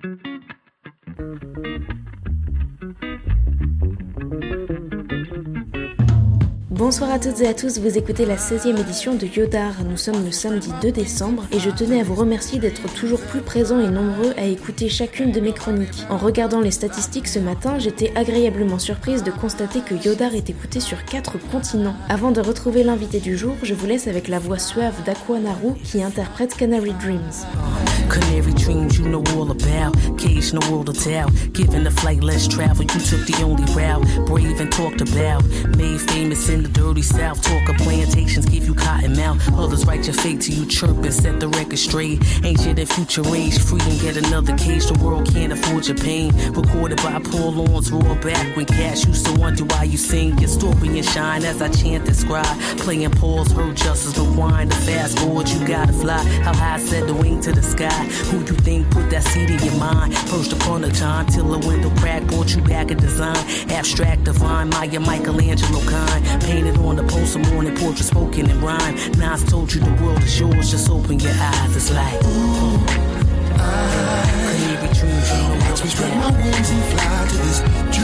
Thank you. Bonsoir à toutes et à tous, vous écoutez la 16e édition de Yodar. Nous sommes le samedi 2 décembre et je tenais à vous remercier d'être toujours plus présents et nombreux à écouter chacune de mes chroniques. En regardant les statistiques ce matin, j'étais agréablement surprise de constater que Yodar est écouté sur 4 continents. Avant de retrouver l'invité du jour, je vous laisse avec la voix suave d'Aquanaru qui interprète Canary Dreams. Canary dreams you know all about. The world of tell. The flight less travel, you took the only route. Brave and talked about. Made famous in the dirty south. Talk of plantations, give you cotton mouth. Others write your fate till you chirp and set the record straight. Ancient and future age, free and get another case. The world can't afford your pain. Recorded by Paul Lawrence, roar back when cash used to wonder why you sing your story and shine as I chant describe. Playing Paul's hurt justice, rewind the fast forward, you gotta fly. How high set the wing to the sky. Who you think put that seed in your mind? Perched upon a time till a window crack brought you back a design. Abstract, divine, Maya, Michelangelo kind. Painted on the poster, morning portrait spoken in rhyme. Nas told you the world is yours, just open your eyes. It's like, ooh, I, Watch me spread my wings and fly to these dreams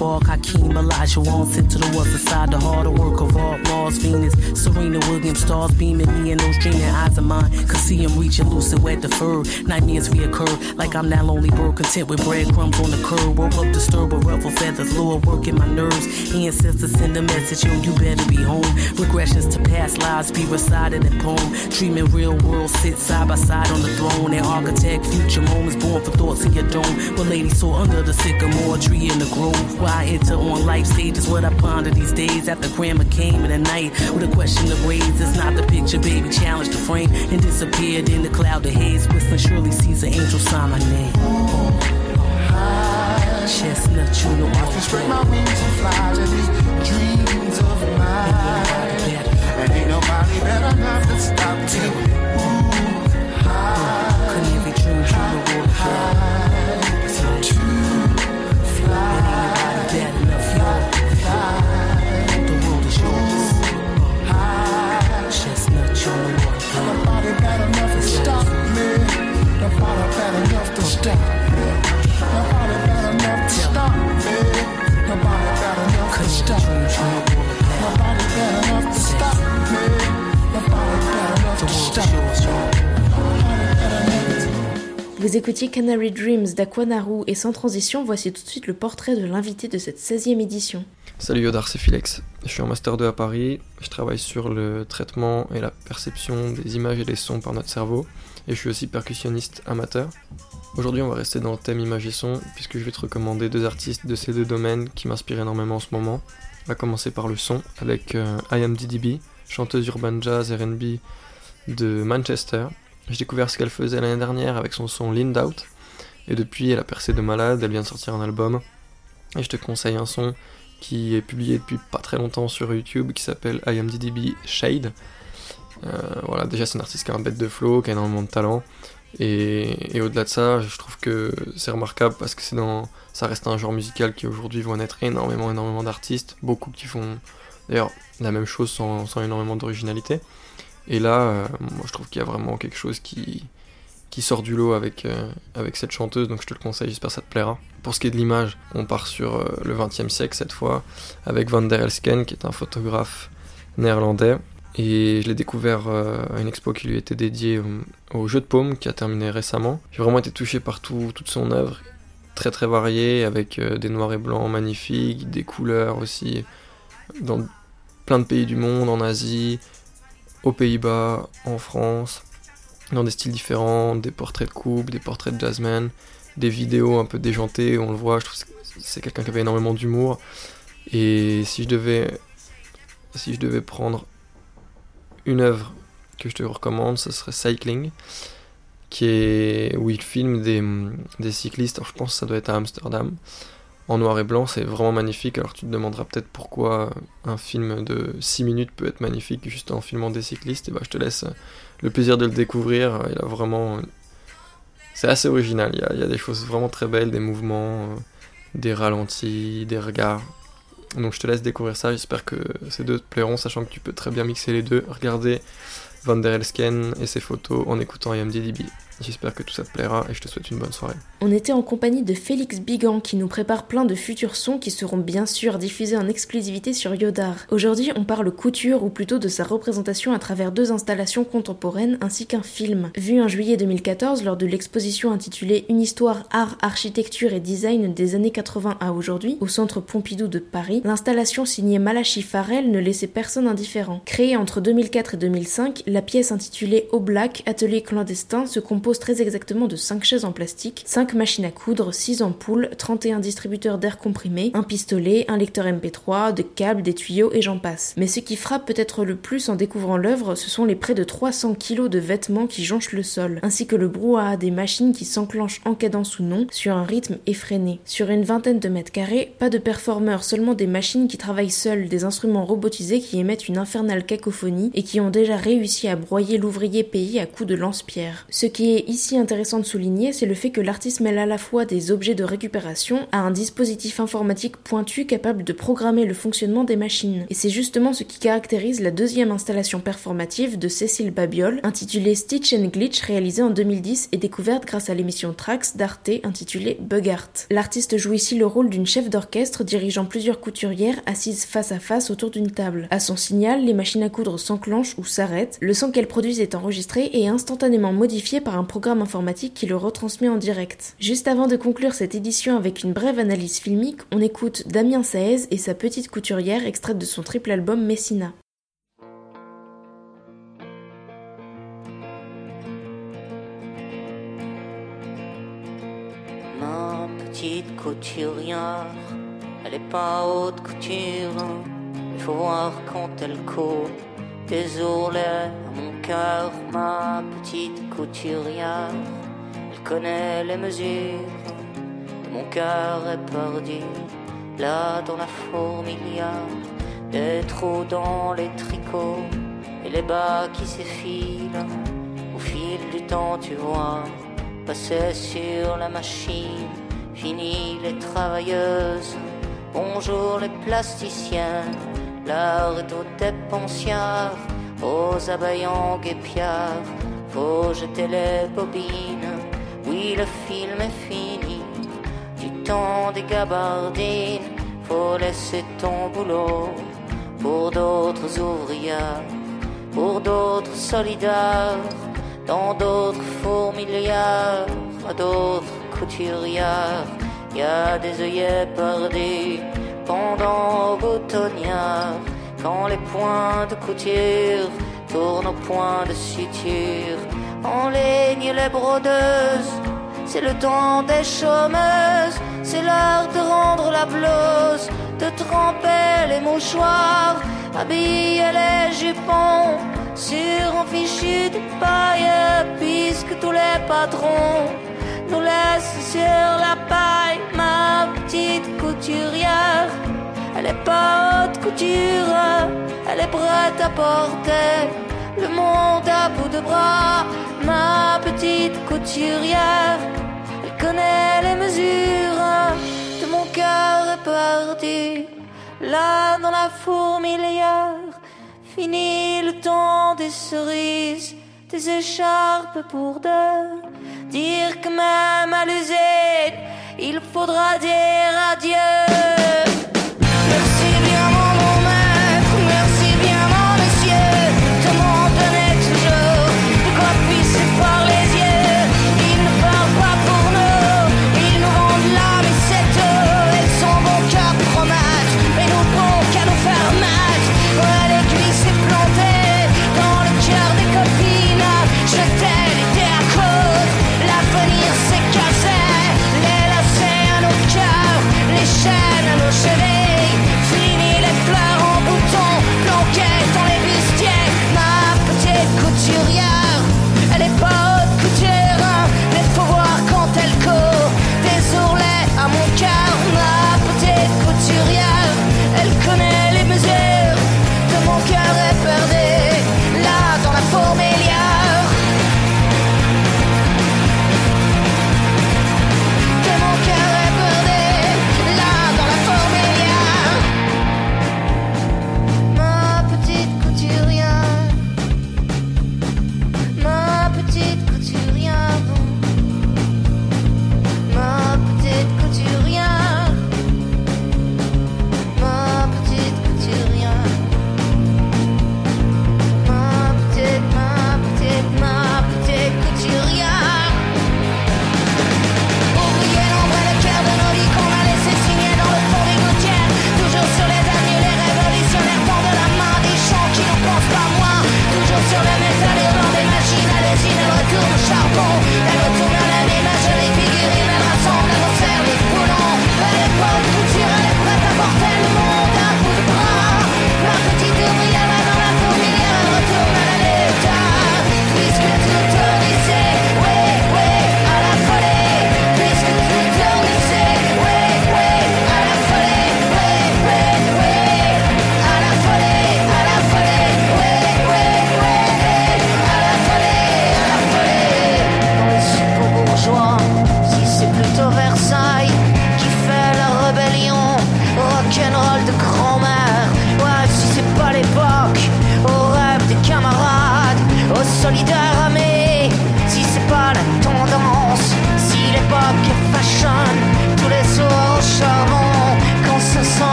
spark. Hakeem Elijah on sent to the other side, the harder work of art, Mars, Venus, Serena Williams, stars beaming me and those dreaming eyes of mine. Could see him reaching lucid, wet the fur. Nightmares reoccur, like I'm that lonely bird, content with breadcrumbs on the curb. Woke up disturbed with ruffle feathers, lower working my nerves. Ancestors send a message, yo, you better be home. Regressions to past lives be recited in poem. Dreaming real world, sit side by side on the throne. And architect future moments born for thoughts in your dome. But lady saw under the sycamore tree in the grove. Why enter on life stages, what I ponder these days. After grandma came in the night with a question to raise. It's not the picture, baby, challenge the frame. And disappeared in the cloud of haze. Whistling surely sees an angel sign my name. Chestnut, you know watch me spread my wings and fly to these dreams of mine. And ain't nobody better enough to stop me. Ooh, high. Dreams, you know what high. Écoutiez Canary Dreams d'Aquanaru et sans transition, voici tout de suite le portrait de l'invité de cette 16e édition. Salut Yodar, c'est Philex. Je suis en Master 2 à Paris. Je travaille sur le traitement et la perception des images et des sons par notre cerveau. Et je suis aussi percussionniste amateur. Aujourd'hui, on va rester dans le thème image et son, puisque je vais te recommander deux artistes de ces deux domaines qui m'inspirent énormément en ce moment. On va commencer par le son avec euh, I Am DDB, chanteuse urban jazz RB de Manchester. J'ai découvert ce qu'elle faisait l'année dernière avec son son Lind Out. Et depuis, elle a percé de malade, elle vient de sortir un album. Et je te conseille un son qui est publié depuis pas très longtemps sur YouTube qui s'appelle I Am DDB Shade. Euh, voilà, déjà c'est un artiste qui a un bête de flow, qui a énormément de talent. Et, au-delà de ça, je trouve que c'est remarquable parce que dans, ça reste un genre musical qui aujourd'hui voit naître énormément, énormément d'artistes, beaucoup qui font d'ailleurs la même chose sans, énormément d'originalité. Et là, euh, moi je trouve qu'il y a vraiment quelque chose qui, qui sort du lot avec, euh, avec cette chanteuse, donc je te le conseille, j'espère que ça te plaira. Pour ce qui est de l'image, on part sur euh, le 20 e siècle cette fois, avec Van der Elsken, qui est un photographe néerlandais. Et je l'ai découvert à une expo qui lui était dédiée au, jeu de paume, qui a terminé récemment. J'ai vraiment été touché par toute son œuvre, très très variée, avec des noirs et blancs magnifiques, des couleurs aussi, dans plein de pays du monde, en Asie, aux Pays-Bas, en France dans des styles différents, des portraits de couple, des portraits de jazzmen, des vidéos un peu déjantées, on le voit, je trouve que c'est quelqu'un qui avait énormément d'humour. Et si je devais si je devais prendre une œuvre que je te recommande, ce serait Cycling, qui est où il filme des, des cyclistes, je pense que ça doit être à Amsterdam, en noir et blanc, c'est vraiment magnifique. Alors tu te demanderas peut-être pourquoi un film de 6 minutes peut être magnifique juste en filmant des cyclistes. Et bah, je te laisse le plaisir de le découvrir. Il a vraiment. C'est assez original. Il y, a, des choses vraiment très belles, des mouvements, euh, des ralentis, des regards. Donc je te laisse découvrir ça. J'espère que ces deux te plairont, sachant que tu peux très bien mixer les deux. Regardez Van der Elsken et ses photos en écoutant IMDb. J'espère que tout ça te plaira et je te souhaite une bonne soirée. On était en compagnie de Félix Bigan qui nous prépare plein de futurs sons qui seront bien sûr diffusés en exclusivité sur Yodar. Aujourd'hui, on parle couture ou plutôt de sa représentation à travers deux installations contemporaines ainsi qu'un film. Vu en juillet 2014 lors de l'exposition intitulée Une histoire art, architecture et design des années 80 à aujourd'hui au centre Pompidou de Paris, l'installation signée Malachi Farrell ne laissait personne indifférent. Créée entre 2004 et 2005, la pièce intitulée Au Black, atelier clandestin se compose très exactement de 5 chaises en plastique, 5 machines à coudre, 6 ampoules, 31 distributeurs d'air comprimé, un pistolet, un lecteur MP3, des câbles, des tuyaux et j'en passe. Mais ce qui frappe peut-être le plus en découvrant l'œuvre, ce sont les près de 300 kilos de vêtements qui jonchent le sol, ainsi que le brouhaha des machines qui s'enclenchent en cadence ou non, sur un rythme effréné. Sur une vingtaine de mètres carrés, pas de performeurs, seulement des machines qui travaillent seules, des instruments robotisés qui émettent une infernale cacophonie et qui ont déjà réussi à broyer l'ouvrier payé à coups de lance-pierre. Ce qui est ici intéressant de souligner, c'est le fait que l'artiste mêle à la fois des objets de récupération à un dispositif informatique pointu capable de programmer le fonctionnement des machines. Et c'est justement ce qui caractérise la deuxième installation performative de Cécile Babiol, intitulée Stitch and Glitch, réalisée en 2010 et découverte grâce à l'émission Trax d'Arte intitulée Bug Art. L'artiste joue ici le rôle d'une chef d'orchestre dirigeant plusieurs couturières assises face à face autour d'une table. À son signal, les machines à coudre s'enclenchent ou s'arrêtent, le son qu'elles produisent est enregistré et instantanément modifié par un programme informatique qui le retransmet en direct. Juste avant de conclure cette édition avec une brève analyse filmique, on écoute Damien Saez et sa petite couturière extraite de son triple album Messina. Ma petite couturière, elle est pas haute couture, il faut voir quand elle court des ourlets mon cœur, ma petite couturière. Elle connaît les mesures de mon cœur perdu Là dans la fourmilière, des trous dans les tricots et les bas qui s'effilent. Au fil du temps, tu vois, passer sur la machine. Fini les travailleuses, bonjour les plasticiens L'heure est aux dépensières, aux abayants guépiards. Faut jeter les bobines, oui le film est fini. Du temps des gabardines, faut laisser ton boulot. Pour d'autres ouvrières, pour d'autres solidaires, dans d'autres fourmilières, à d'autres couturières, y a des œillets perdus pendant quand les points de couture tournent aux points de suture, en ligne les brodeuses, c'est le temps des chômeuses, c'est l'heure de rendre la blouse, de tremper les mouchoirs, habiller les jupons, sur un fichu de paille, puisque tous les patrons nous laissent sur la paille, ma petite couturière. Elle est pas haute couture, elle est prête à porter le monde à bout de bras. Ma petite couturière, elle connaît les mesures de mon cœur perdu. Là dans la fourmilière, fini le temps des cerises, des écharpes pour deux. Dire que même à l'usine, il faudra dire adieu.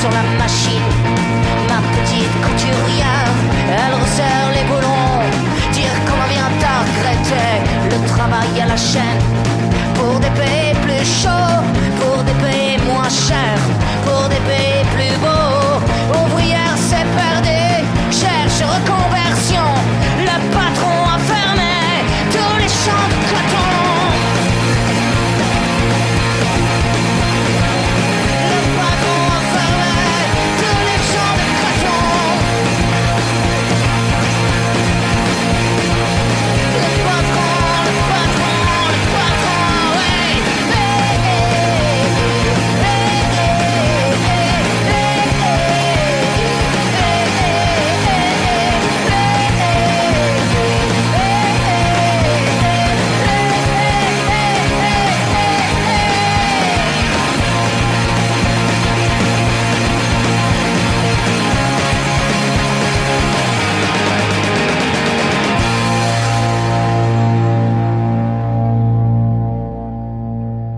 sur la machine. Ma petite couturière, elle resserre les boulons. Dire comment vient à regretter le travail à la chaîne. Pour des pays plus chauds, pour des pays moins chers.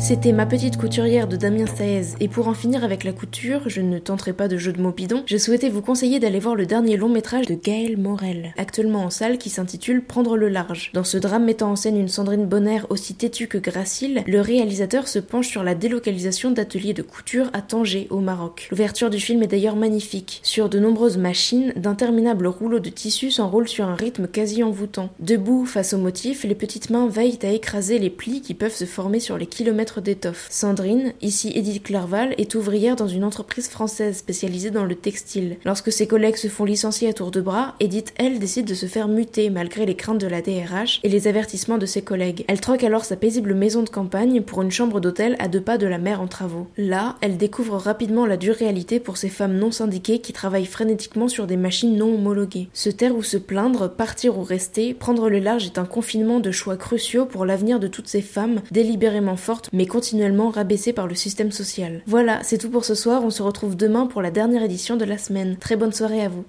C'était ma petite couturière de Damien Saez, et pour en finir avec la couture, je ne tenterai pas de jeu de mots bidon, je souhaitais vous conseiller d'aller voir le dernier long métrage de Gaël Morel, actuellement en salle qui s'intitule Prendre le large. Dans ce drame mettant en scène une Sandrine Bonner aussi têtue que gracile, le réalisateur se penche sur la délocalisation d'ateliers de couture à Tanger, au Maroc. L'ouverture du film est d'ailleurs magnifique. Sur de nombreuses machines, d'interminables rouleaux de tissu s'enroulent sur un rythme quasi envoûtant. Debout face au motif, les petites mains veillent à écraser les plis qui peuvent se former sur les kilomètres d'étoffe. Sandrine, ici Edith Clerval, est ouvrière dans une entreprise française spécialisée dans le textile. Lorsque ses collègues se font licencier à tour de bras, Edith, elle, décide de se faire muter malgré les craintes de la DRH et les avertissements de ses collègues. Elle troque alors sa paisible maison de campagne pour une chambre d'hôtel à deux pas de la mer en travaux. Là, elle découvre rapidement la dure réalité pour ces femmes non syndiquées qui travaillent frénétiquement sur des machines non homologuées. Se taire ou se plaindre, partir ou rester, prendre le large est un confinement de choix cruciaux pour l'avenir de toutes ces femmes délibérément fortes mais continuellement rabaissées par le système social. Voilà, c'est tout pour ce soir, on se retrouve demain pour la dernière édition de la semaine. Très bonne soirée à vous.